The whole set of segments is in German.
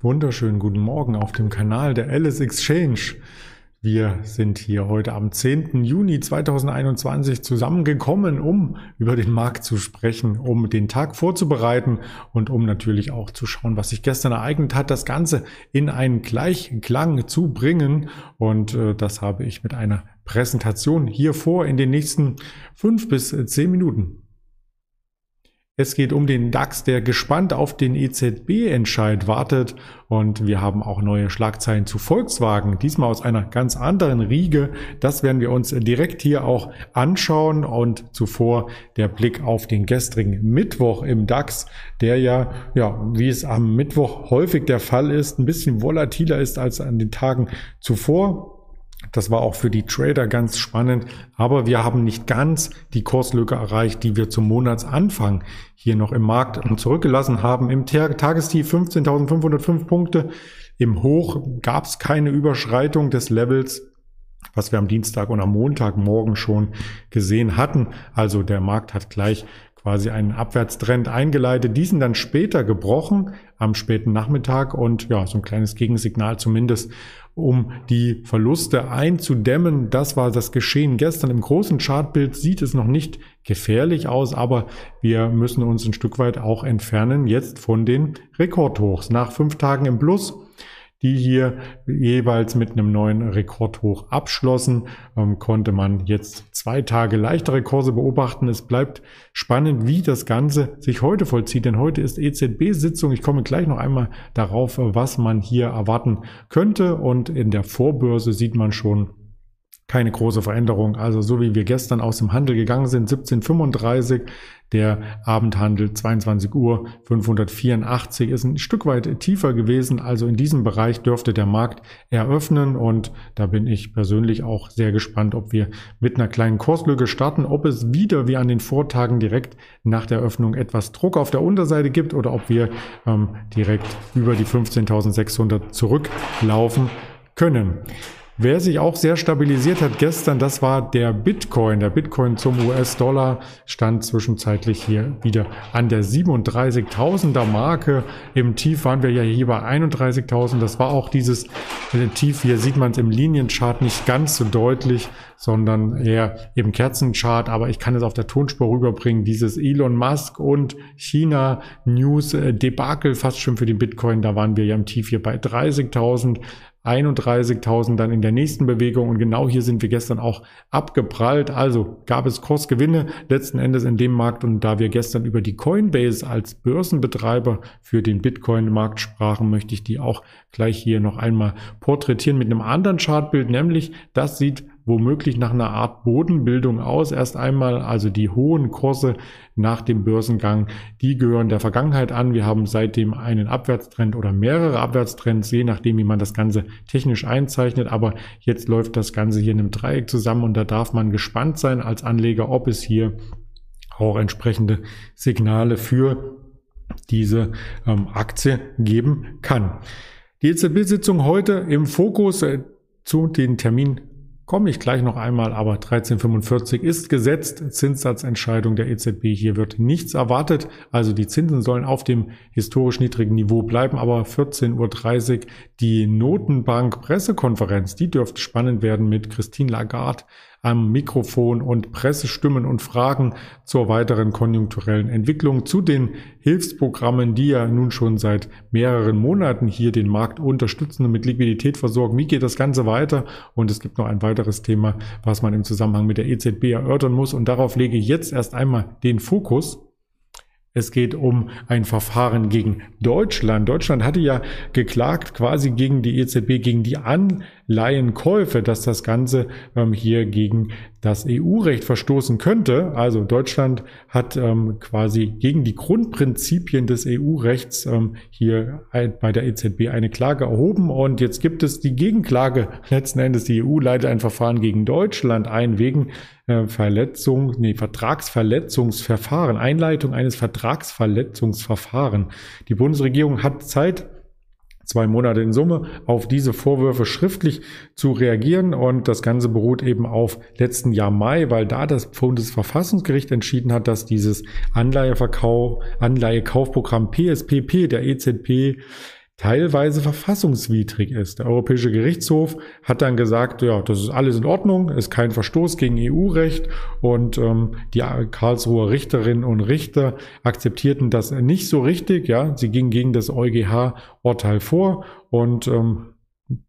wunderschönen guten Morgen auf dem Kanal der Alice Exchange. Wir sind hier heute am 10. Juni 2021 zusammengekommen, um über den Markt zu sprechen, um den Tag vorzubereiten und um natürlich auch zu schauen, was sich gestern ereignet hat, das Ganze in einen Gleichklang zu bringen. Und äh, das habe ich mit einer Präsentation hier vor in den nächsten fünf bis zehn Minuten. Es geht um den DAX, der gespannt auf den EZB-Entscheid wartet. Und wir haben auch neue Schlagzeilen zu Volkswagen, diesmal aus einer ganz anderen Riege. Das werden wir uns direkt hier auch anschauen. Und zuvor der Blick auf den gestrigen Mittwoch im DAX, der ja, ja, wie es am Mittwoch häufig der Fall ist, ein bisschen volatiler ist als an den Tagen zuvor. Das war auch für die Trader ganz spannend, aber wir haben nicht ganz die Kurslücke erreicht, die wir zum Monatsanfang hier noch im Markt zurückgelassen haben. Im Tagestief 15.505 Punkte. Im Hoch gab es keine Überschreitung des Levels, was wir am Dienstag und am Montagmorgen schon gesehen hatten. Also der Markt hat gleich quasi einen Abwärtstrend eingeleitet, diesen dann später gebrochen am späten Nachmittag und ja, so ein kleines Gegensignal zumindest, um die Verluste einzudämmen. Das war das Geschehen gestern. Im großen Chartbild sieht es noch nicht gefährlich aus, aber wir müssen uns ein Stück weit auch entfernen jetzt von den Rekordhochs. Nach fünf Tagen im Plus die hier jeweils mit einem neuen Rekordhoch abschlossen, ähm, konnte man jetzt zwei Tage leichtere Kurse beobachten. Es bleibt spannend, wie das Ganze sich heute vollzieht, denn heute ist EZB-Sitzung. Ich komme gleich noch einmal darauf, was man hier erwarten könnte und in der Vorbörse sieht man schon, keine große Veränderung. Also so wie wir gestern aus dem Handel gegangen sind, 1735, der Abendhandel 22 Uhr 584 ist ein Stück weit tiefer gewesen. Also in diesem Bereich dürfte der Markt eröffnen und da bin ich persönlich auch sehr gespannt, ob wir mit einer kleinen Kurslücke starten, ob es wieder wie an den Vortagen direkt nach der Öffnung etwas Druck auf der Unterseite gibt oder ob wir ähm, direkt über die 15.600 zurücklaufen können. Wer sich auch sehr stabilisiert hat gestern, das war der Bitcoin. Der Bitcoin zum US-Dollar stand zwischenzeitlich hier wieder an der 37.000er Marke. Im Tief waren wir ja hier bei 31.000. Das war auch dieses äh, Tief. Hier sieht man es im Linienchart nicht ganz so deutlich, sondern eher im Kerzenchart. Aber ich kann es auf der Tonspur rüberbringen. Dieses Elon Musk und China News äh, Debakel fast schon für den Bitcoin. Da waren wir ja im Tief hier bei 30.000. 31.000 dann in der nächsten Bewegung. Und genau hier sind wir gestern auch abgeprallt. Also gab es Kursgewinne letzten Endes in dem Markt. Und da wir gestern über die Coinbase als Börsenbetreiber für den Bitcoin-Markt sprachen, möchte ich die auch gleich hier noch einmal porträtieren mit einem anderen Chartbild, nämlich das sieht womöglich nach einer Art Bodenbildung aus. Erst einmal also die hohen Kurse nach dem Börsengang, die gehören der Vergangenheit an. Wir haben seitdem einen Abwärtstrend oder mehrere Abwärtstrends, je nachdem, wie man das Ganze technisch einzeichnet. Aber jetzt läuft das Ganze hier in einem Dreieck zusammen und da darf man gespannt sein als Anleger, ob es hier auch entsprechende Signale für diese ähm, Aktie geben kann. Die EZB-Sitzung heute im Fokus äh, zu den Termin komme ich gleich noch einmal, aber 1345 ist gesetzt. Zinssatzentscheidung der EZB. Hier wird nichts erwartet. Also die Zinsen sollen auf dem historisch niedrigen Niveau bleiben, aber 14.30 Uhr die Notenbank Pressekonferenz, die dürfte spannend werden mit Christine Lagarde am Mikrofon und Pressestimmen und Fragen zur weiteren konjunkturellen Entwicklung, zu den Hilfsprogrammen, die ja nun schon seit mehreren Monaten hier den Markt unterstützen und mit Liquidität versorgen. Wie geht das Ganze weiter? Und es gibt noch ein weiteres Thema, was man im Zusammenhang mit der EZB erörtern muss. Und darauf lege ich jetzt erst einmal den Fokus. Es geht um ein Verfahren gegen Deutschland. Deutschland hatte ja geklagt quasi gegen die EZB, gegen die Anleihenkäufe, dass das Ganze ähm, hier gegen das EU-Recht verstoßen könnte. Also Deutschland hat ähm, quasi gegen die Grundprinzipien des EU-Rechts ähm, hier bei der EZB eine Klage erhoben und jetzt gibt es die Gegenklage. Letzten Endes die EU leitet ein Verfahren gegen Deutschland ein wegen äh, Verletzung, nee, Vertragsverletzungsverfahren, Einleitung eines Vertragsverletzungsverfahren. Die Bundesregierung hat Zeit zwei Monate in Summe, auf diese Vorwürfe schriftlich zu reagieren. Und das Ganze beruht eben auf letzten Jahr Mai, weil da das Bundesverfassungsgericht entschieden hat, dass dieses Anleiheverkauf, Anleihekaufprogramm PSPP der EZB teilweise verfassungswidrig ist. Der Europäische Gerichtshof hat dann gesagt, ja, das ist alles in Ordnung, ist kein Verstoß gegen EU-Recht und ähm, die Karlsruher Richterinnen und Richter akzeptierten das nicht so richtig. Ja, sie gingen gegen das EuGH-Urteil vor und ähm,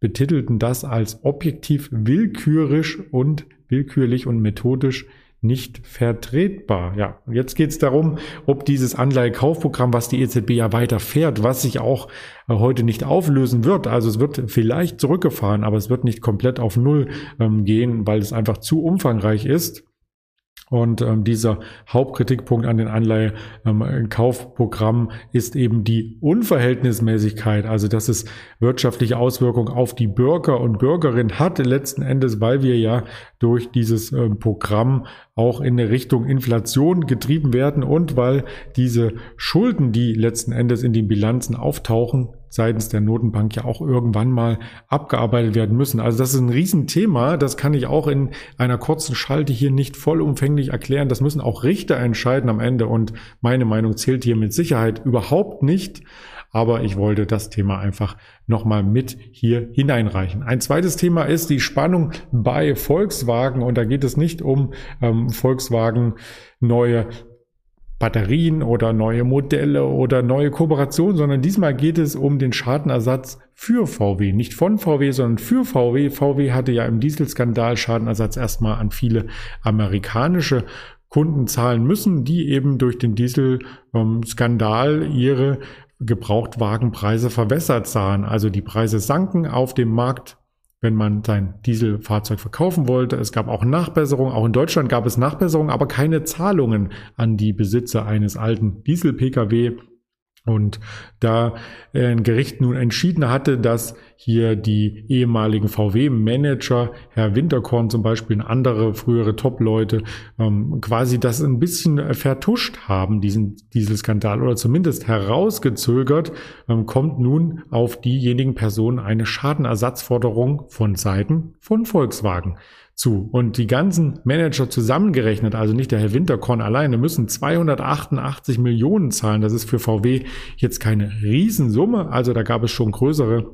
betitelten das als objektiv willkürlich und willkürlich und methodisch nicht vertretbar. Ja, jetzt geht es darum, ob dieses Anleihekaufprogramm, was die EZB ja weiter fährt, was sich auch äh, heute nicht auflösen wird. Also es wird vielleicht zurückgefahren, aber es wird nicht komplett auf Null ähm, gehen, weil es einfach zu umfangreich ist. Und ähm, dieser Hauptkritikpunkt an den Anleihekaufprogrammen ähm, ist eben die Unverhältnismäßigkeit, also dass es wirtschaftliche Auswirkungen auf die Bürger und Bürgerinnen hat, letzten Endes, weil wir ja durch dieses ähm, Programm auch in Richtung Inflation getrieben werden und weil diese Schulden, die letzten Endes in den Bilanzen auftauchen, seitens der Notenbank ja auch irgendwann mal abgearbeitet werden müssen. Also das ist ein Riesenthema. Das kann ich auch in einer kurzen Schalte hier nicht vollumfänglich erklären. Das müssen auch Richter entscheiden am Ende. Und meine Meinung zählt hier mit Sicherheit überhaupt nicht. Aber ich wollte das Thema einfach nochmal mit hier hineinreichen. Ein zweites Thema ist die Spannung bei Volkswagen. Und da geht es nicht um ähm, Volkswagen neue Batterien oder neue Modelle oder neue Kooperationen, sondern diesmal geht es um den Schadenersatz für VW. Nicht von VW, sondern für VW. VW hatte ja im Dieselskandal Schadenersatz erstmal an viele amerikanische Kunden zahlen müssen, die eben durch den Dieselskandal ihre Gebrauchtwagenpreise verwässert sahen. Also die Preise sanken auf dem Markt wenn man sein Dieselfahrzeug verkaufen wollte. Es gab auch Nachbesserungen. Auch in Deutschland gab es Nachbesserungen, aber keine Zahlungen an die Besitzer eines alten Diesel-Pkw. Und da ein Gericht nun entschieden hatte, dass hier die ehemaligen VW-Manager, Herr Winterkorn zum Beispiel und andere frühere Top-Leute, ähm, quasi das ein bisschen vertuscht haben, diesen Dieselskandal, oder zumindest herausgezögert, ähm, kommt nun auf diejenigen Personen eine Schadenersatzforderung von Seiten von Volkswagen zu. Und die ganzen Manager zusammengerechnet, also nicht der Herr Winterkorn alleine, müssen 288 Millionen zahlen. Das ist für VW jetzt keine Riesensumme. Also da gab es schon größere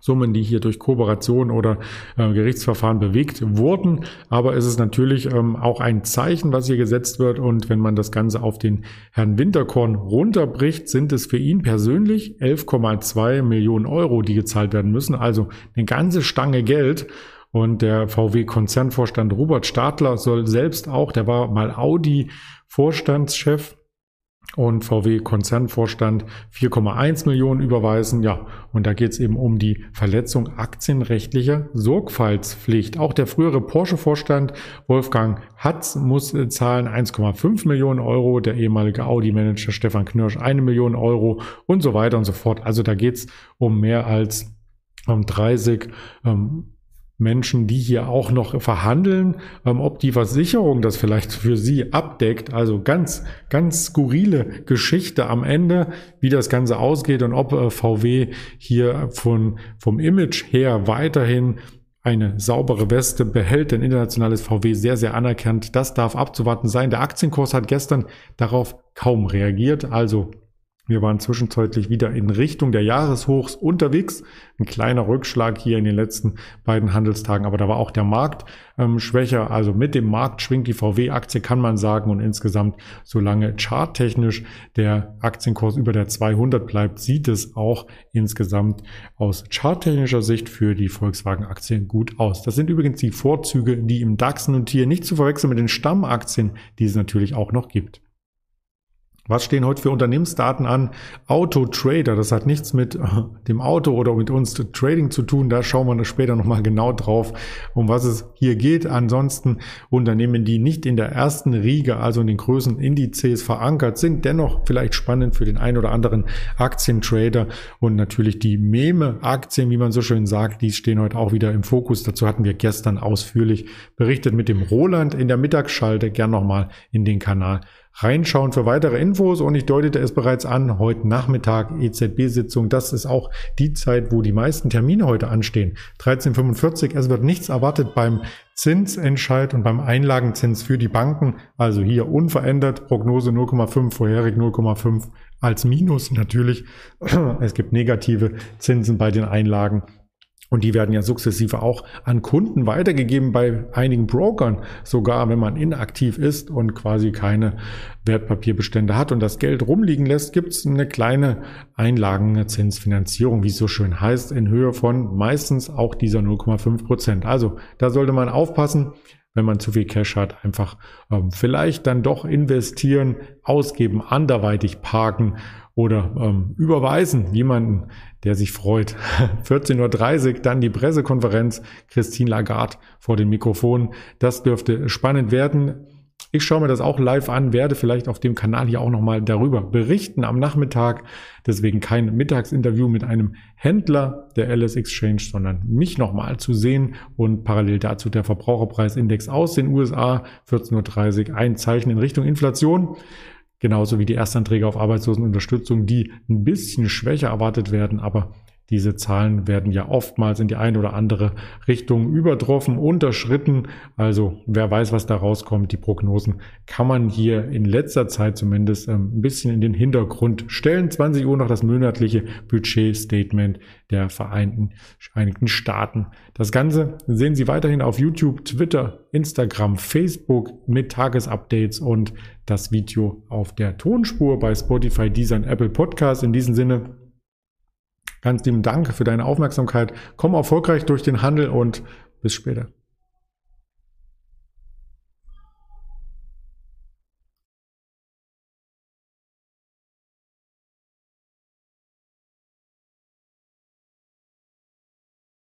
Summen, die hier durch Kooperation oder äh, Gerichtsverfahren bewegt wurden. Aber es ist natürlich ähm, auch ein Zeichen, was hier gesetzt wird. Und wenn man das Ganze auf den Herrn Winterkorn runterbricht, sind es für ihn persönlich 11,2 Millionen Euro, die gezahlt werden müssen. Also eine ganze Stange Geld. Und der VW-Konzernvorstand Robert Stadler soll selbst auch, der war mal Audi-Vorstandschef und VW-Konzernvorstand 4,1 Millionen überweisen. Ja, und da geht es eben um die Verletzung aktienrechtlicher Sorgfaltspflicht. Auch der frühere Porsche-Vorstand Wolfgang Hatz muss äh, zahlen 1,5 Millionen Euro, der ehemalige Audi-Manager Stefan Knirsch eine Million Euro und so weiter und so fort. Also da geht es um mehr als um 30 ähm, Menschen, die hier auch noch verhandeln, ähm, ob die Versicherung das vielleicht für sie abdeckt. Also ganz, ganz skurrile Geschichte am Ende, wie das Ganze ausgeht und ob äh, VW hier von, vom Image her weiterhin eine saubere Weste behält, denn internationales VW sehr, sehr anerkannt. Das darf abzuwarten sein. Der Aktienkurs hat gestern darauf kaum reagiert. Also wir waren zwischenzeitlich wieder in Richtung der Jahreshochs unterwegs. Ein kleiner Rückschlag hier in den letzten beiden Handelstagen, aber da war auch der Markt ähm, schwächer. Also mit dem Markt schwingt die VW-Aktie, kann man sagen. Und insgesamt, solange charttechnisch der Aktienkurs über der 200 bleibt, sieht es auch insgesamt aus charttechnischer Sicht für die Volkswagen-Aktien gut aus. Das sind übrigens die Vorzüge, die im DAX notieren, nicht zu verwechseln mit den Stammaktien, die es natürlich auch noch gibt. Was stehen heute für Unternehmensdaten an? Auto-Trader, das hat nichts mit äh, dem Auto oder mit uns Trading zu tun. Da schauen wir später nochmal genau drauf, um was es hier geht. Ansonsten Unternehmen, die nicht in der ersten Riege, also in den größeren Indizes verankert sind, dennoch vielleicht spannend für den einen oder anderen Aktientrader. Und natürlich die Meme-Aktien, wie man so schön sagt, die stehen heute auch wieder im Fokus. Dazu hatten wir gestern ausführlich berichtet mit dem Roland in der Mittagsschalte. Gern nochmal in den Kanal reinschauen für weitere Infos. Und ich deutete es bereits an, heute Nachmittag EZB-Sitzung, das ist auch die Zeit, wo die meisten Termine heute anstehen. 13.45 es wird nichts erwartet beim Zinsentscheid und beim Einlagenzins für die Banken, also hier unverändert, Prognose 0,5, vorherig 0,5 als Minus natürlich. Es gibt negative Zinsen bei den Einlagen und die werden ja sukzessive auch an Kunden weitergegeben bei einigen Brokern, sogar wenn man inaktiv ist und quasi keine Wertpapierbestände hat und das Geld rumliegen lässt, gibt es eine kleine Einlagenzinsfinanzierung, wie es so schön heißt, in Höhe von meistens auch dieser 0,5 Prozent. Also da sollte man aufpassen wenn man zu viel Cash hat, einfach ähm, vielleicht dann doch investieren, ausgeben, anderweitig parken oder ähm, überweisen jemanden, der sich freut. 14.30 Uhr dann die Pressekonferenz, Christine Lagarde vor dem Mikrofon. Das dürfte spannend werden. Ich schaue mir das auch live an, werde vielleicht auf dem Kanal hier auch nochmal darüber berichten am Nachmittag. Deswegen kein Mittagsinterview mit einem Händler der LS Exchange, sondern mich nochmal zu sehen und parallel dazu der Verbraucherpreisindex aus den USA 14.30 Uhr ein Zeichen in Richtung Inflation. Genauso wie die Erstanträge auf Arbeitslosenunterstützung, die ein bisschen schwächer erwartet werden, aber diese Zahlen werden ja oftmals in die eine oder andere Richtung übertroffen, unterschritten. Also wer weiß, was da rauskommt. Die Prognosen kann man hier in letzter Zeit zumindest ähm, ein bisschen in den Hintergrund stellen. 20 Uhr noch das monatliche Budgetstatement der Vereinten, Vereinigten Staaten. Das Ganze sehen Sie weiterhin auf YouTube, Twitter, Instagram, Facebook mit Tagesupdates und das Video auf der Tonspur bei Spotify, Deezer und Apple Podcast. In diesem Sinne Ganz lieben Dank für deine Aufmerksamkeit. Komm erfolgreich durch den Handel und bis später.